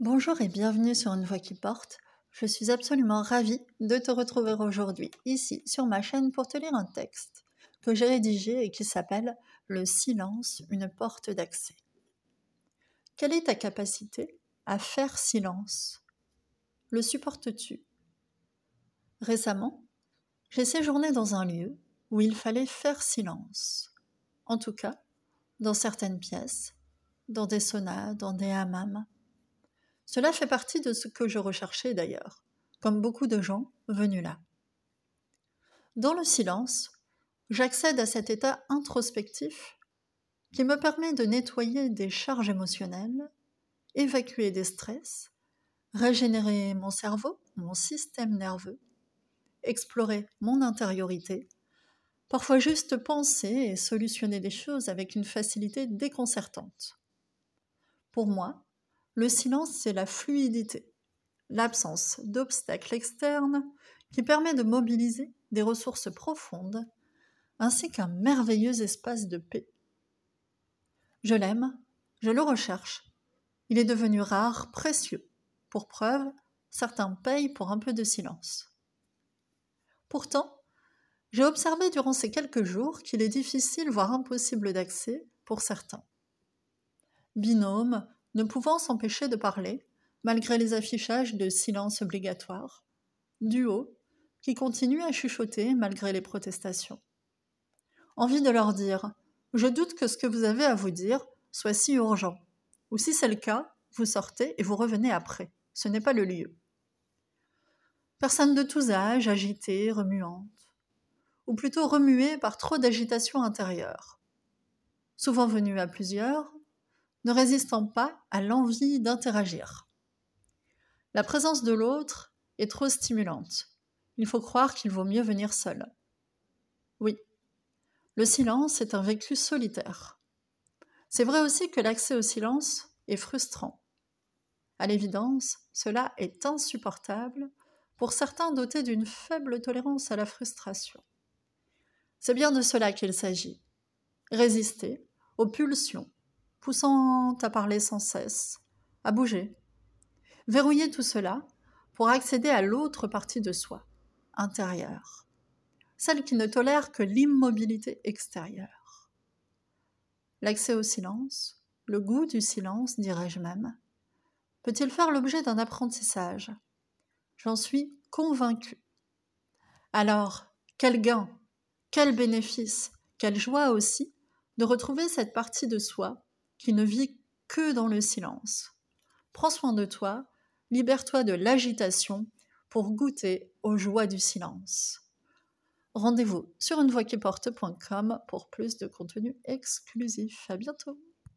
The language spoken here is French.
Bonjour et bienvenue sur Une Voix qui porte. Je suis absolument ravie de te retrouver aujourd'hui ici sur ma chaîne pour te lire un texte que j'ai rédigé et qui s'appelle Le silence, une porte d'accès. Quelle est ta capacité à faire silence? Le supportes-tu? Récemment, j'ai séjourné dans un lieu où il fallait faire silence. En tout cas, dans certaines pièces, dans des saunas, dans des hammams cela fait partie de ce que je recherchais d'ailleurs, comme beaucoup de gens venus là. Dans le silence, j'accède à cet état introspectif qui me permet de nettoyer des charges émotionnelles, évacuer des stress, régénérer mon cerveau, mon système nerveux, explorer mon intériorité, parfois juste penser et solutionner des choses avec une facilité déconcertante. Pour moi, le silence, c'est la fluidité, l'absence d'obstacles externes qui permet de mobiliser des ressources profondes ainsi qu'un merveilleux espace de paix. Je l'aime, je le recherche. Il est devenu rare, précieux. Pour preuve, certains payent pour un peu de silence. Pourtant, j'ai observé durant ces quelques jours qu'il est difficile, voire impossible d'accès pour certains. Binômes, ne pouvant s'empêcher de parler, malgré les affichages de silence obligatoire. Duo, qui continue à chuchoter malgré les protestations. Envie de leur dire Je doute que ce que vous avez à vous dire soit si urgent. Ou si c'est le cas, vous sortez et vous revenez après. Ce n'est pas le lieu. Personne de tous âges, agitée, remuante. Ou plutôt remuée par trop d'agitation intérieure. Souvent venue à plusieurs, ne résistant pas à l'envie d'interagir. La présence de l'autre est trop stimulante. Il faut croire qu'il vaut mieux venir seul. Oui, le silence est un vécu solitaire. C'est vrai aussi que l'accès au silence est frustrant. À l'évidence, cela est insupportable pour certains dotés d'une faible tolérance à la frustration. C'est bien de cela qu'il s'agit. Résister aux pulsions, poussant à parler sans cesse, à bouger. Verrouiller tout cela pour accéder à l'autre partie de soi, intérieure, celle qui ne tolère que l'immobilité extérieure. L'accès au silence, le goût du silence, dirais-je même, peut-il faire l'objet d'un apprentissage? J'en suis convaincue. Alors, quel gain, quel bénéfice, quelle joie aussi de retrouver cette partie de soi qui ne vit que dans le silence. Prends soin de toi, libère-toi de l'agitation pour goûter aux joies du silence. Rendez-vous sur unevoixquiporte.com pour plus de contenu exclusif. À bientôt!